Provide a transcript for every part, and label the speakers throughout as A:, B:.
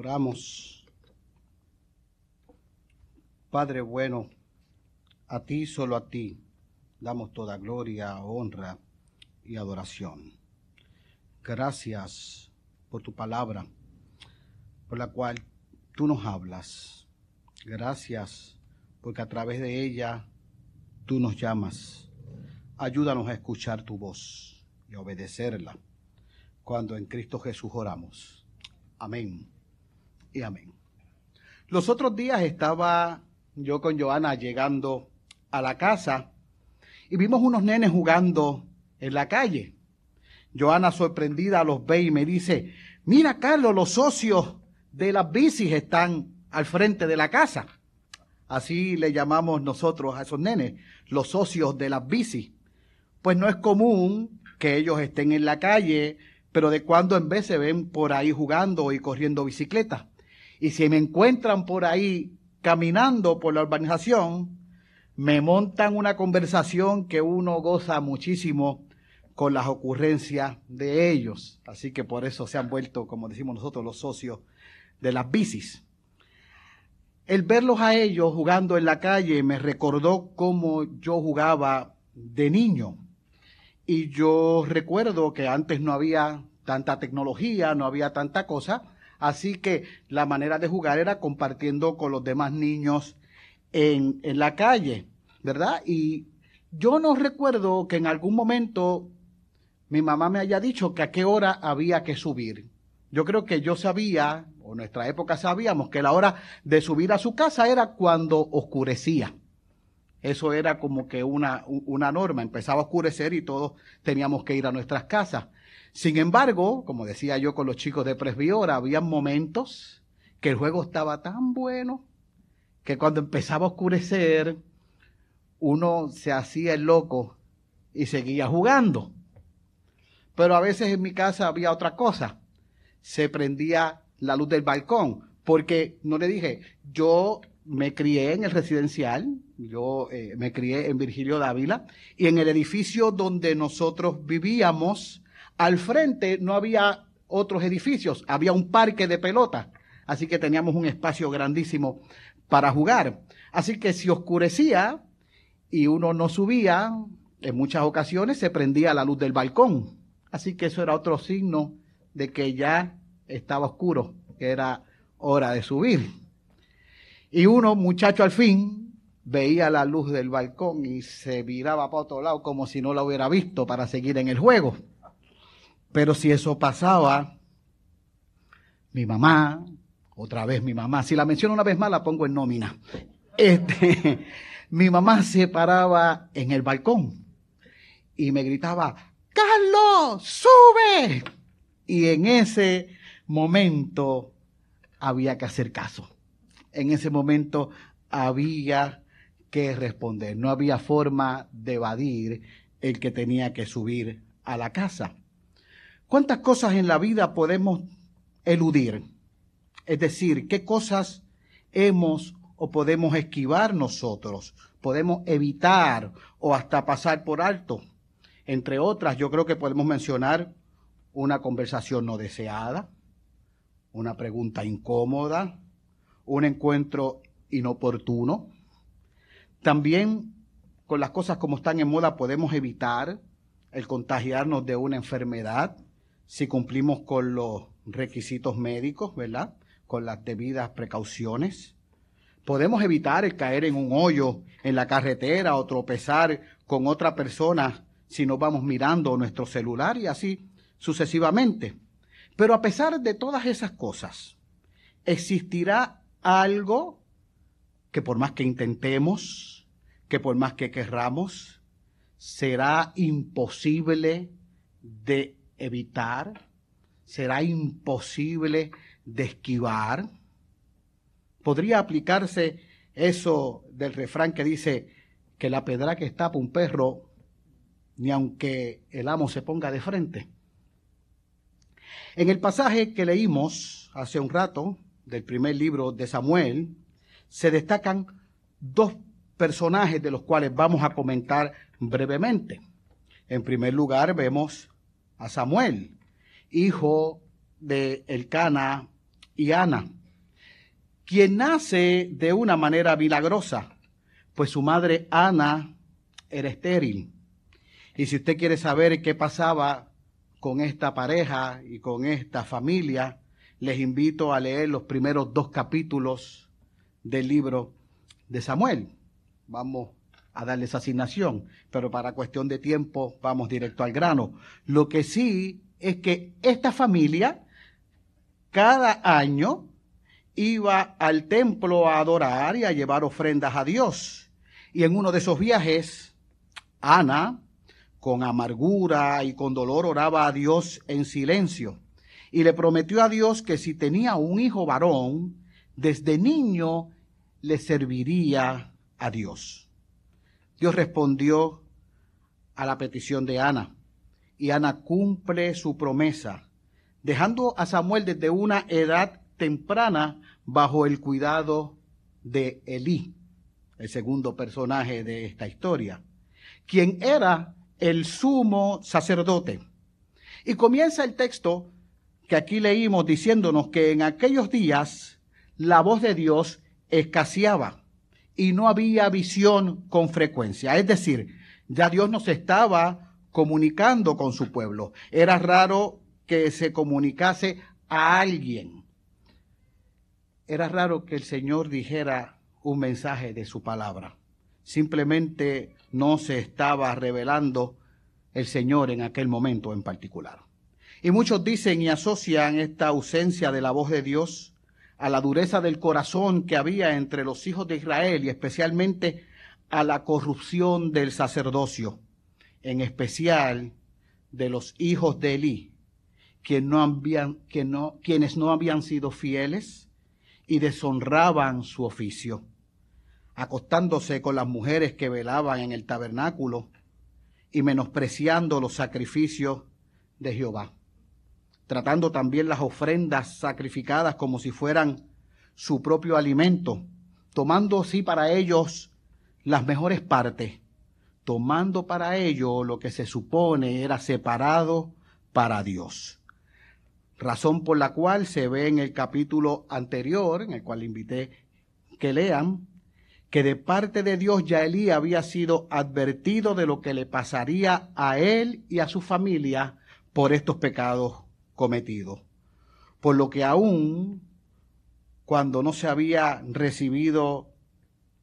A: Oramos. Padre bueno, a ti, solo a ti, damos toda gloria, honra y adoración. Gracias por tu palabra, por la cual tú nos hablas. Gracias porque a través de ella tú nos llamas. Ayúdanos a escuchar tu voz y a obedecerla cuando en Cristo Jesús oramos. Amén y amén. Los otros días estaba yo con Joana llegando a la casa y vimos unos nenes jugando en la calle. Joana sorprendida los ve y me dice, mira Carlos, los socios de las bicis están al frente de la casa. Así le llamamos nosotros a esos nenes, los socios de las bicis. Pues no es común que ellos estén en la calle, pero de cuando en vez se ven por ahí jugando y corriendo bicicleta. Y si me encuentran por ahí caminando por la urbanización, me montan una conversación que uno goza muchísimo con las ocurrencias de ellos. Así que por eso se han vuelto, como decimos nosotros, los socios de las bicis. El verlos a ellos jugando en la calle me recordó cómo yo jugaba de niño. Y yo recuerdo que antes no había tanta tecnología, no había tanta cosa, así que la manera de jugar era compartiendo con los demás niños en, en la calle, ¿verdad? Y yo no recuerdo que en algún momento mi mamá me haya dicho que a qué hora había que subir. Yo creo que yo sabía, o en nuestra época sabíamos, que la hora de subir a su casa era cuando oscurecía. Eso era como que una, una norma, empezaba a oscurecer y todos teníamos que ir a nuestras casas. Sin embargo, como decía yo con los chicos de Presbiora, había momentos que el juego estaba tan bueno que cuando empezaba a oscurecer, uno se hacía el loco y seguía jugando. Pero a veces en mi casa había otra cosa. Se prendía la luz del balcón, porque no le dije, yo me crié en el residencial, yo eh, me crié en Virgilio Dávila, y en el edificio donde nosotros vivíamos, al frente no había otros edificios, había un parque de pelota, así que teníamos un espacio grandísimo para jugar. Así que si oscurecía y uno no subía, en muchas ocasiones se prendía la luz del balcón. Así que eso era otro signo de que ya estaba oscuro, que era hora de subir. Y uno, muchacho al fin, veía la luz del balcón y se viraba para otro lado como si no la hubiera visto para seguir en el juego. Pero si eso pasaba, mi mamá, otra vez mi mamá, si la menciono una vez más la pongo en nómina. Este, mi mamá se paraba en el balcón y me gritaba, Carlos, sube. Y en ese momento había que hacer caso en ese momento había que responder. No había forma de evadir el que tenía que subir a la casa. ¿Cuántas cosas en la vida podemos eludir? Es decir, ¿qué cosas hemos o podemos esquivar nosotros? Podemos evitar o hasta pasar por alto. Entre otras, yo creo que podemos mencionar una conversación no deseada, una pregunta incómoda, un encuentro inoportuno. También con las cosas como están en moda podemos evitar el contagiarnos de una enfermedad si cumplimos con los requisitos médicos, ¿verdad? Con las debidas precauciones. Podemos evitar el caer en un hoyo en la carretera o tropezar con otra persona si no vamos mirando nuestro celular y así sucesivamente. Pero a pesar de todas esas cosas, existirá algo que por más que intentemos, que por más que querramos, será imposible de evitar, será imposible de esquivar. Podría aplicarse eso del refrán que dice que la pedra que para un perro, ni aunque el amo se ponga de frente. En el pasaje que leímos hace un rato, del primer libro de Samuel, se destacan dos personajes de los cuales vamos a comentar brevemente. En primer lugar vemos a Samuel, hijo de Elcana y Ana, quien nace de una manera milagrosa, pues su madre Ana era estéril. Y si usted quiere saber qué pasaba con esta pareja y con esta familia, les invito a leer los primeros dos capítulos del libro de Samuel. Vamos a darles asignación, pero para cuestión de tiempo vamos directo al grano. Lo que sí es que esta familia cada año iba al templo a adorar y a llevar ofrendas a Dios. Y en uno de esos viajes, Ana, con amargura y con dolor, oraba a Dios en silencio. Y le prometió a Dios que si tenía un hijo varón, desde niño le serviría a Dios. Dios respondió a la petición de Ana y Ana cumple su promesa, dejando a Samuel desde una edad temprana bajo el cuidado de Elí, el segundo personaje de esta historia, quien era el sumo sacerdote. Y comienza el texto que aquí leímos diciéndonos que en aquellos días la voz de Dios escaseaba y no había visión con frecuencia. Es decir, ya Dios no se estaba comunicando con su pueblo. Era raro que se comunicase a alguien. Era raro que el Señor dijera un mensaje de su palabra. Simplemente no se estaba revelando el Señor en aquel momento en particular. Y muchos dicen y asocian esta ausencia de la voz de Dios a la dureza del corazón que había entre los hijos de Israel y especialmente a la corrupción del sacerdocio, en especial de los hijos de Elí, quien no habían, que no, quienes no habían sido fieles y deshonraban su oficio, acostándose con las mujeres que velaban en el tabernáculo y menospreciando los sacrificios de Jehová tratando también las ofrendas sacrificadas como si fueran su propio alimento, tomando así para ellos las mejores partes, tomando para ello lo que se supone era separado para Dios. Razón por la cual se ve en el capítulo anterior, en el cual invité que lean, que de parte de Dios ya Elí había sido advertido de lo que le pasaría a él y a su familia por estos pecados cometido. Por lo que aún cuando no se había recibido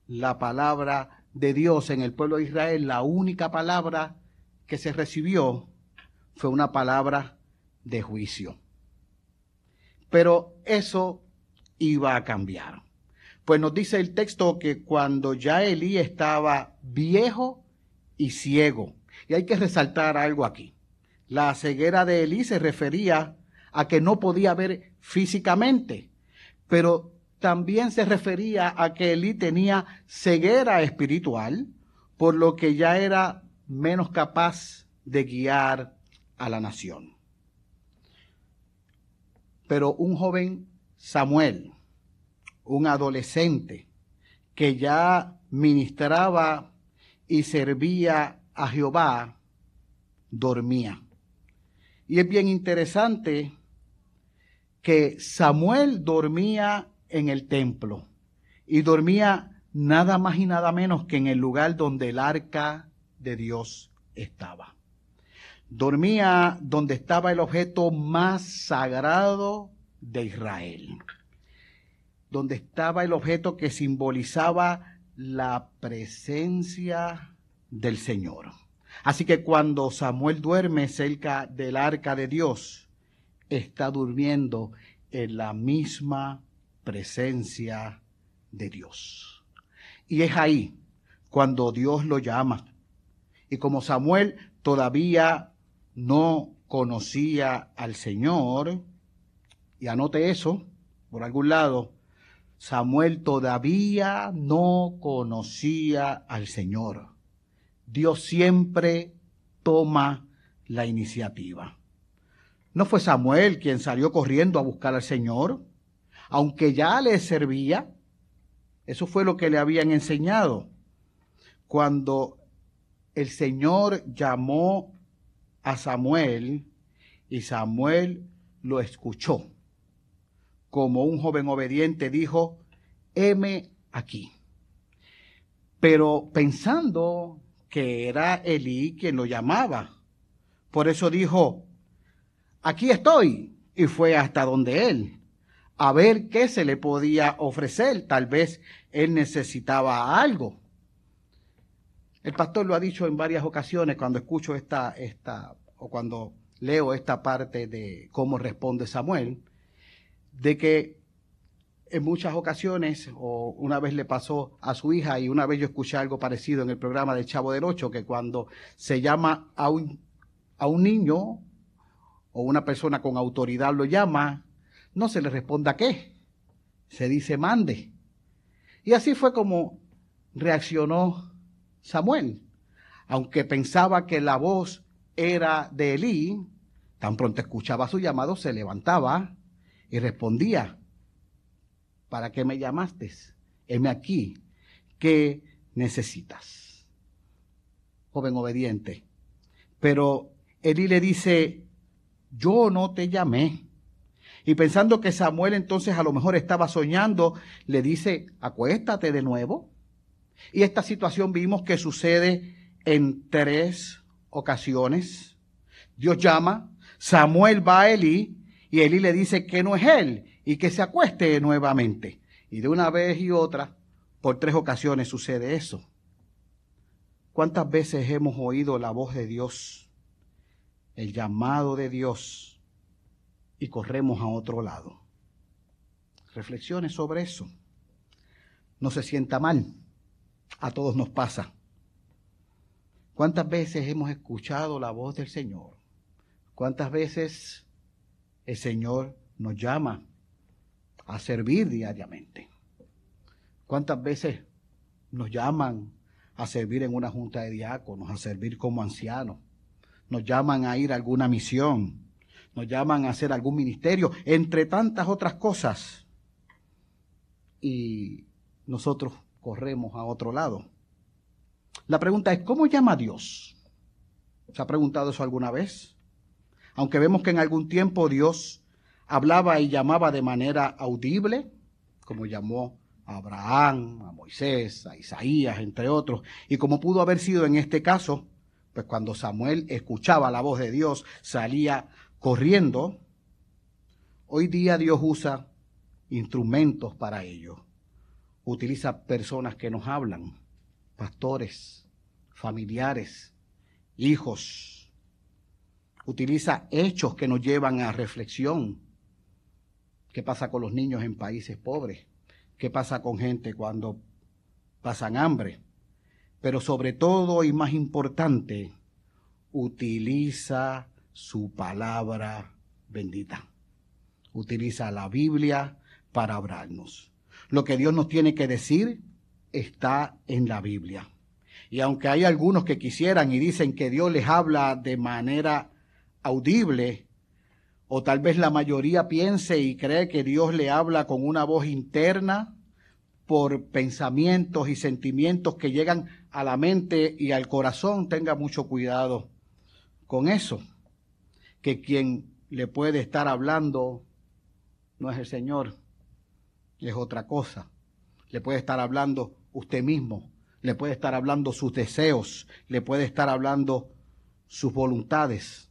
A: la palabra de Dios en el pueblo de Israel, la única palabra que se recibió fue una palabra de juicio. Pero eso iba a cambiar. Pues nos dice el texto que cuando ya Elí estaba viejo y ciego, y hay que resaltar algo aquí. La ceguera de Elí se refería a que no podía ver físicamente, pero también se refería a que Elí tenía ceguera espiritual, por lo que ya era menos capaz de guiar a la nación. Pero un joven Samuel, un adolescente que ya ministraba y servía a Jehová, dormía. Y es bien interesante que Samuel dormía en el templo y dormía nada más y nada menos que en el lugar donde el arca de Dios estaba. Dormía donde estaba el objeto más sagrado de Israel, donde estaba el objeto que simbolizaba la presencia del Señor. Así que cuando Samuel duerme cerca del arca de Dios, está durmiendo en la misma presencia de Dios. Y es ahí cuando Dios lo llama. Y como Samuel todavía no conocía al Señor, y anote eso por algún lado, Samuel todavía no conocía al Señor. Dios siempre toma la iniciativa. No fue Samuel quien salió corriendo a buscar al Señor, aunque ya le servía. Eso fue lo que le habían enseñado. Cuando el Señor llamó a Samuel y Samuel lo escuchó como un joven obediente, dijo, heme aquí. Pero pensando que era Elí quien lo llamaba. Por eso dijo, aquí estoy. Y fue hasta donde él, a ver qué se le podía ofrecer. Tal vez él necesitaba algo. El pastor lo ha dicho en varias ocasiones cuando escucho esta, esta, o cuando leo esta parte de cómo responde Samuel, de que en muchas ocasiones, o una vez le pasó a su hija y una vez yo escuché algo parecido en el programa de Chavo del Ocho, que cuando se llama a un, a un niño o una persona con autoridad lo llama, no se le responda qué, se dice mande. Y así fue como reaccionó Samuel. Aunque pensaba que la voz era de Elí, tan pronto escuchaba su llamado, se levantaba y respondía, ¿para qué me llamaste? Heme aquí, ¿qué necesitas? Joven obediente. Pero Elí le dice, yo no te llamé. Y pensando que Samuel entonces a lo mejor estaba soñando, le dice, acuéstate de nuevo. Y esta situación vimos que sucede en tres ocasiones. Dios llama, Samuel va a Elí y Elí le dice que no es él y que se acueste nuevamente. Y de una vez y otra, por tres ocasiones sucede eso. ¿Cuántas veces hemos oído la voz de Dios, el llamado de Dios, y corremos a otro lado? Reflexiones sobre eso. No se sienta mal. A todos nos pasa. ¿Cuántas veces hemos escuchado la voz del Señor? ¿Cuántas veces el Señor nos llama a servir diariamente. ¿Cuántas veces nos llaman a servir en una junta de diáconos, a servir como ancianos? Nos llaman a ir a alguna misión, nos llaman a hacer algún ministerio, entre tantas otras cosas. Y nosotros corremos a otro lado. La pregunta es, ¿cómo llama a Dios? ¿Se ha preguntado eso alguna vez? Aunque vemos que en algún tiempo Dios hablaba y llamaba de manera audible, como llamó a Abraham, a Moisés, a Isaías, entre otros, y como pudo haber sido en este caso, pues cuando Samuel escuchaba la voz de Dios, salía corriendo, hoy día Dios usa instrumentos para ello. Utiliza personas que nos hablan, pastores, familiares, hijos. Utiliza hechos que nos llevan a reflexión, ¿Qué pasa con los niños en países pobres? ¿Qué pasa con gente cuando pasan hambre? Pero sobre todo y más importante, utiliza su palabra bendita. Utiliza la Biblia para hablarnos. Lo que Dios nos tiene que decir está en la Biblia. Y aunque hay algunos que quisieran y dicen que Dios les habla de manera audible, o tal vez la mayoría piense y cree que Dios le habla con una voz interna por pensamientos y sentimientos que llegan a la mente y al corazón. Tenga mucho cuidado con eso. Que quien le puede estar hablando no es el Señor, es otra cosa. Le puede estar hablando usted mismo, le puede estar hablando sus deseos, le puede estar hablando sus voluntades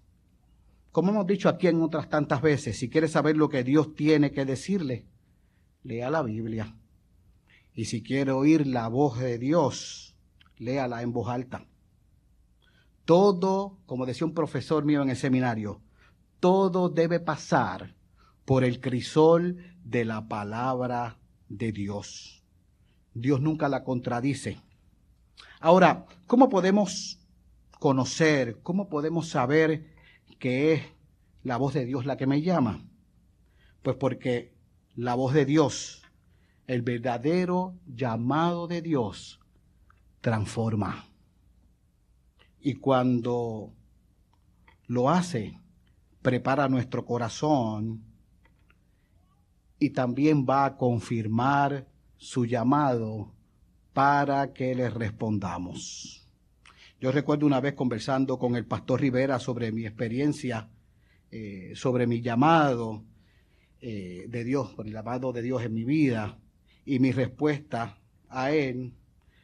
A: como hemos dicho aquí en otras tantas veces, si quiere saber lo que Dios tiene que decirle, lea la Biblia. Y si quiere oír la voz de Dios, léala en voz alta. Todo, como decía un profesor mío en el seminario, todo debe pasar por el crisol de la palabra de Dios. Dios nunca la contradice. Ahora, ¿cómo podemos conocer, cómo podemos saber que es la voz de Dios la que me llama? Pues porque la voz de Dios, el verdadero llamado de Dios, transforma. Y cuando lo hace, prepara nuestro corazón y también va a confirmar su llamado para que le respondamos. Yo recuerdo una vez conversando con el pastor Rivera sobre mi experiencia, eh, sobre mi llamado, eh, de Dios, por el llamado de Dios en mi vida y mi respuesta a él,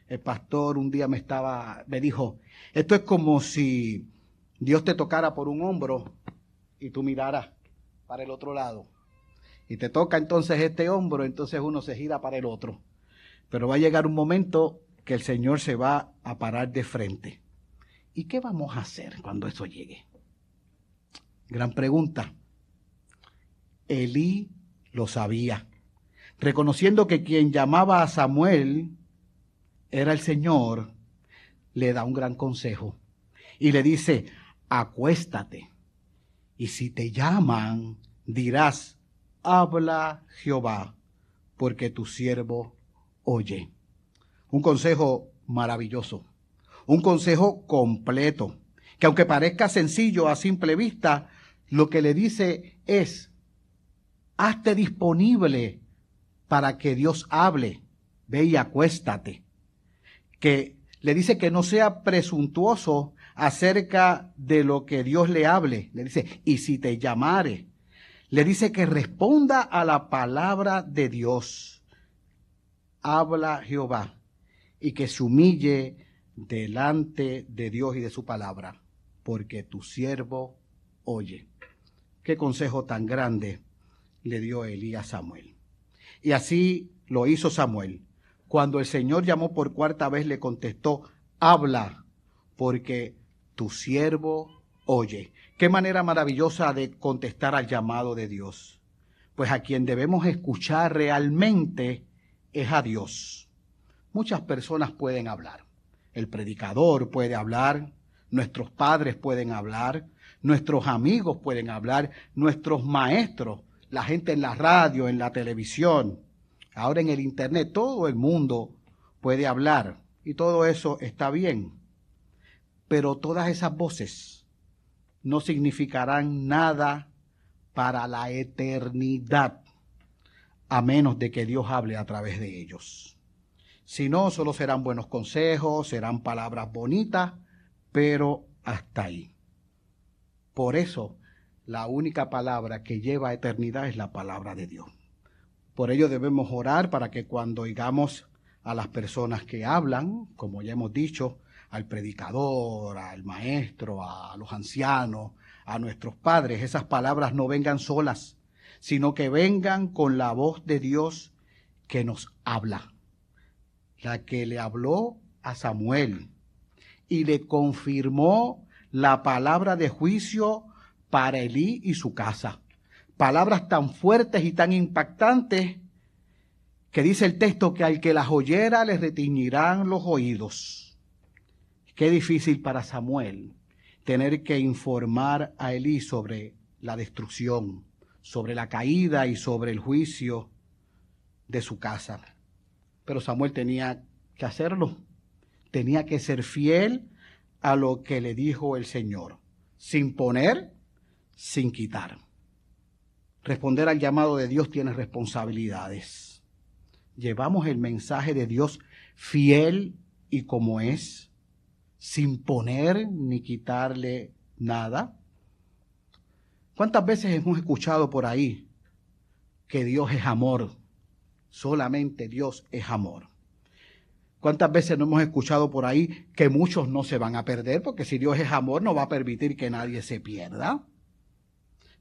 A: el pastor un día me estaba, me dijo, esto es como si Dios te tocara por un hombro y tú miraras para el otro lado. Y te toca entonces este hombro, entonces uno se gira para el otro. Pero va a llegar un momento que el Señor se va a parar de frente. ¿Y qué vamos a hacer cuando eso llegue? Gran pregunta. Elí lo sabía, reconociendo que quien llamaba a Samuel era el Señor, le da un gran consejo y le dice, acuéstate y si te llaman, dirás, habla Jehová, porque tu siervo oye. Un consejo maravilloso, un consejo completo, que aunque parezca sencillo a simple vista, lo que le dice es, hazte disponible para que Dios hable, ve y acuéstate. Que le dice que no sea presuntuoso acerca de lo que Dios le hable. Le dice, y si te llamare, le dice que responda a la palabra de Dios. Habla Jehová y que se humille delante de Dios y de su palabra, porque tu siervo oye. Qué consejo tan grande le dio Elías a Samuel. Y así lo hizo Samuel. Cuando el Señor llamó por cuarta vez, le contestó, habla, porque tu siervo oye. Qué manera maravillosa de contestar al llamado de Dios. Pues a quien debemos escuchar realmente es a Dios. Muchas personas pueden hablar. El predicador puede hablar, nuestros padres pueden hablar, nuestros amigos pueden hablar, nuestros maestros, la gente en la radio, en la televisión, ahora en el Internet, todo el mundo puede hablar y todo eso está bien. Pero todas esas voces no significarán nada para la eternidad, a menos de que Dios hable a través de ellos. Si no, solo serán buenos consejos, serán palabras bonitas, pero hasta ahí. Por eso, la única palabra que lleva a eternidad es la palabra de Dios. Por ello debemos orar para que cuando oigamos a las personas que hablan, como ya hemos dicho, al predicador, al maestro, a los ancianos, a nuestros padres, esas palabras no vengan solas, sino que vengan con la voz de Dios que nos habla, la que le habló a Samuel y le confirmó la palabra de juicio para Elí y su casa. Palabras tan fuertes y tan impactantes que dice el texto que al que las oyera le retiñirán los oídos. Qué difícil para Samuel tener que informar a Elí sobre la destrucción, sobre la caída y sobre el juicio de su casa. Pero Samuel tenía que hacerlo. Tenía que ser fiel a lo que le dijo el Señor, sin poner, sin quitar. Responder al llamado de Dios tiene responsabilidades. Llevamos el mensaje de Dios fiel y como es sin poner ni quitarle nada? ¿Cuántas veces hemos escuchado por ahí que Dios es amor? Solamente Dios es amor. ¿Cuántas veces no hemos escuchado por ahí que muchos no se van a perder? Porque si Dios es amor no va a permitir que nadie se pierda.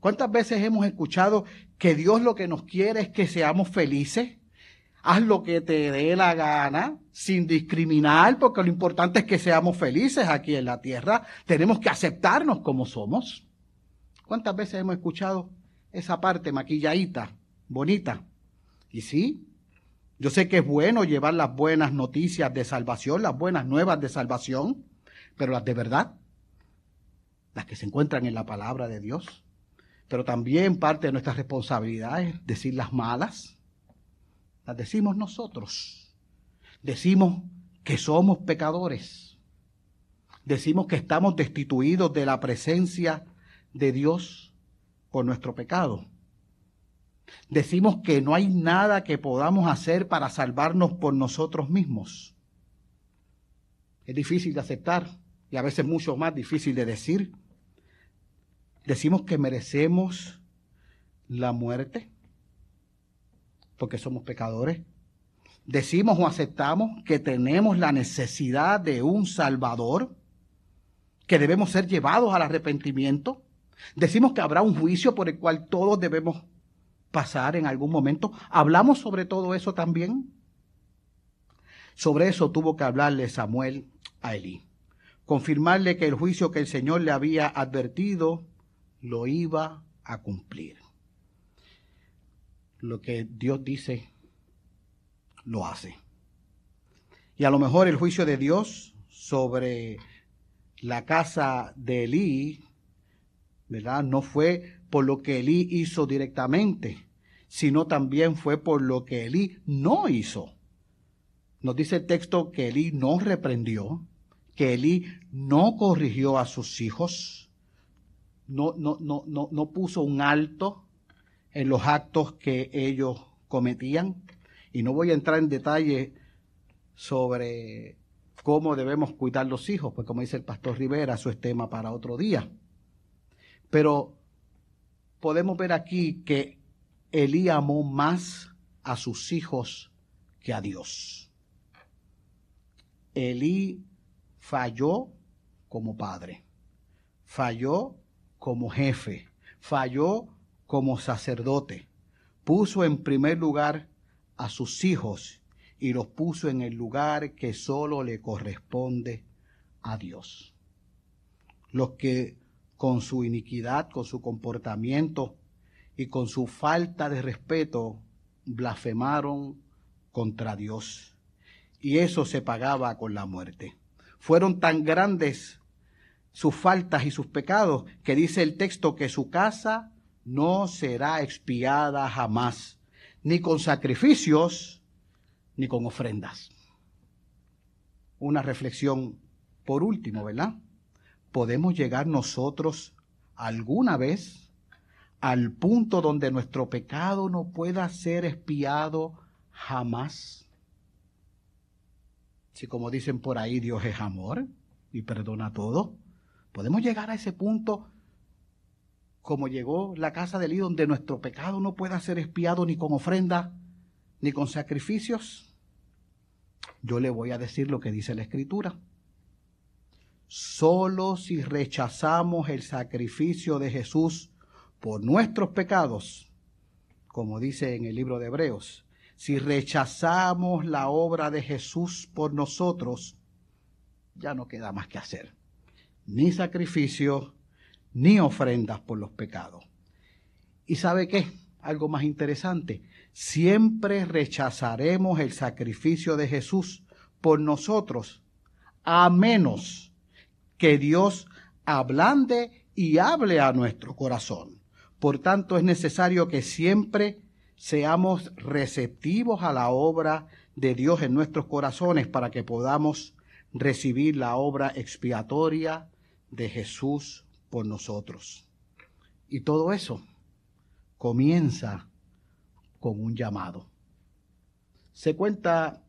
A: ¿Cuántas veces hemos escuchado que Dios lo que nos quiere es que seamos felices? haz lo que te dé la gana, sin discriminar, porque lo importante es que seamos felices aquí en la tierra. Tenemos que aceptarnos como somos. ¿Cuántas veces hemos escuchado esa parte maquilladita, bonita? Y sí, yo sé que es bueno llevar las buenas noticias de salvación, las buenas nuevas de salvación, pero las de verdad, las que se encuentran en la palabra de Dios. Pero también parte de nuestra responsabilidad es decir las malas, las decimos nosotros. Decimos que somos pecadores. Decimos que estamos destituidos de la presencia de Dios por nuestro pecado. Decimos que no hay nada que podamos hacer para salvarnos por nosotros mismos. Es difícil de aceptar y a veces mucho más difícil de decir. Decimos que merecemos la muerte porque somos pecadores. Decimos o aceptamos que tenemos la necesidad de un Salvador, que debemos ser llevados al arrepentimiento. Decimos que habrá un juicio por el cual todos debemos pasar en algún momento. ¿Hablamos sobre todo eso también? Sobre eso tuvo que hablarle Samuel a Elí, confirmarle que el juicio que el Señor le había advertido lo iba a cumplir. Lo que Dios dice, lo hace. Y a lo mejor el juicio de Dios sobre la casa de Elí, ¿verdad? No fue por lo que Elí hizo directamente, sino también fue por lo que Elí no hizo. Nos dice el texto que Elí no reprendió, que Elí no corrigió a sus hijos, no, no, no, no, no puso un alto en los actos que ellos cometían. Y no voy a entrar en detalle sobre cómo debemos cuidar los hijos, pues como dice el pastor Rivera, eso es tema para otro día. Pero podemos ver aquí que Elí amó más a sus hijos que a Dios. Elí falló como padre, falló como jefe, falló como sacerdote, puso en primer lugar a sus hijos y los puso en el lugar que solo le corresponde a Dios. Los que con su iniquidad, con su comportamiento y con su falta de respeto blasfemaron contra Dios. Y eso se pagaba con la muerte. Fueron tan grandes sus faltas y sus pecados que dice el texto que su casa no será expiada jamás, ni con sacrificios, ni con ofrendas. Una reflexión por último, ¿verdad? ¿Podemos llegar nosotros alguna vez al punto donde nuestro pecado no pueda ser espiado jamás? Si como dicen por ahí, Dios es amor y perdona todo. ¿Podemos llegar a ese punto como llegó la casa de Elí, donde nuestro pecado no pueda ser espiado ni con ofrenda ni con sacrificios? Yo le voy a decir lo que dice la Escritura. Solo si rechazamos el sacrificio de Jesús por nuestros pecados, como dice en el libro de Hebreos, si rechazamos la obra de Jesús por nosotros, ya no queda más que hacer. Ni sacrificio, ni ofrendas por los pecados. ¿Y sabe qué? Algo más interesante. Siempre rechazaremos el sacrificio de Jesús por nosotros, a menos que Dios ablande y hable a nuestro corazón. Por tanto, es necesario que siempre seamos receptivos a la obra de Dios en nuestros corazones para que podamos recibir la obra expiatoria de Jesús por nosotros. Y todo eso comienza con un llamado. Se cuenta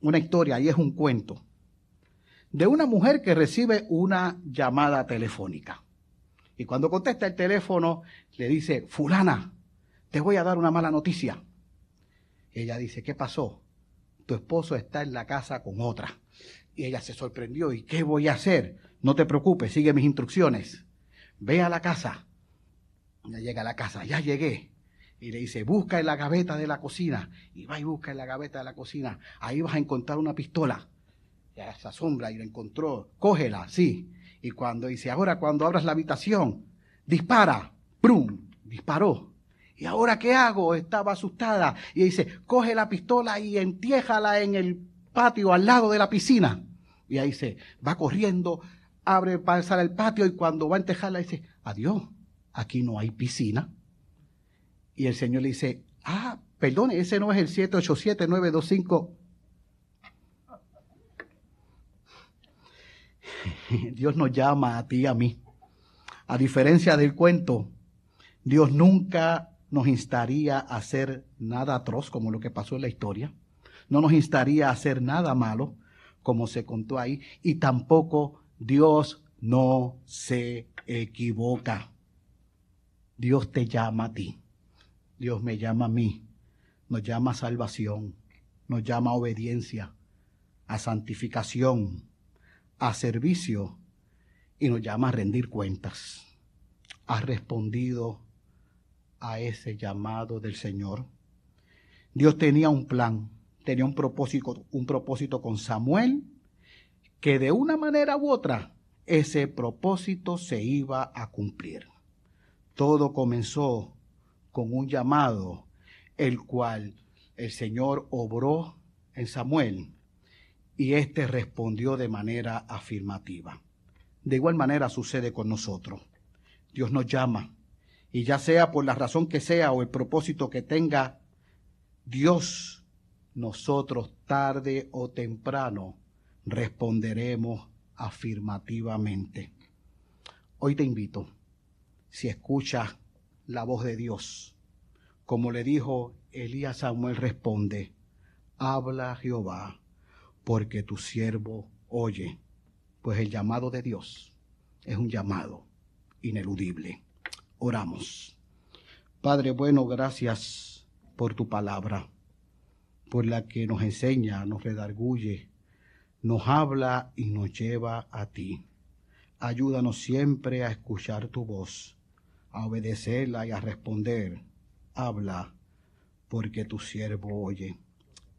A: una historia, y es un cuento, de una mujer que recibe una llamada telefónica. Y cuando contesta el teléfono, le dice, fulana, te voy a dar una mala noticia. Ella dice, ¿qué pasó? Tu esposo está en la casa con otra. Y ella se sorprendió, ¿y qué voy a hacer? No te preocupes, sigue mis instrucciones ve a la casa. Ya llega a la casa, ya llegué. Y le dice, busca en la gaveta de la cocina. Y va y busca en la gaveta de la cocina. Ahí vas a encontrar una pistola. Ya se asombra y la encontró. Cógela, sí. Y cuando dice, ahora cuando abras la habitación, dispara. ¡Prum! Disparó. ¿Y ahora qué hago? Estaba asustada. Y dice, coge la pistola y entiéjala en el patio al lado de la piscina. Y ahí se va corriendo, abre para salir al patio y cuando va a entejarla dice, adiós, aquí no hay piscina. Y el Señor le dice, ah, perdone, ese no es el 787-925. Dios nos llama a ti y a mí. A diferencia del cuento, Dios nunca nos instaría a hacer nada atroz como lo que pasó en la historia. No nos instaría a hacer nada malo como se contó ahí. Y tampoco Dios no se equivoca. Dios te llama a ti. Dios me llama a mí nos llama a salvación, nos llama a obediencia, a santificación, a servicio y nos llama a rendir cuentas. ¿Has respondido a ese llamado del Señor? Dios tenía un plan, tenía un propósito, un propósito con Samuel, que de una manera u otra ese propósito se iba a cumplir. Todo comenzó con un llamado, el cual el Señor obró en Samuel y éste respondió de manera afirmativa. De igual manera sucede con nosotros. Dios nos llama y ya sea por la razón que sea o el propósito que tenga Dios, nosotros tarde o temprano responderemos afirmativamente. Hoy te invito, si escuchas la voz de Dios, como le dijo Elías Samuel, responde, habla Jehová, porque tu siervo oye, pues el llamado de Dios es un llamado ineludible. Oramos. Padre bueno, gracias por tu palabra, por la que nos enseña, nos redarguye, nos habla y nos lleva a ti. Ayúdanos siempre a escuchar tu voz, a obedecerla y a responder. Habla, porque tu siervo oye.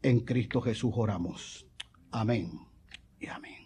A: En Cristo Jesús oramos. Amén y amén.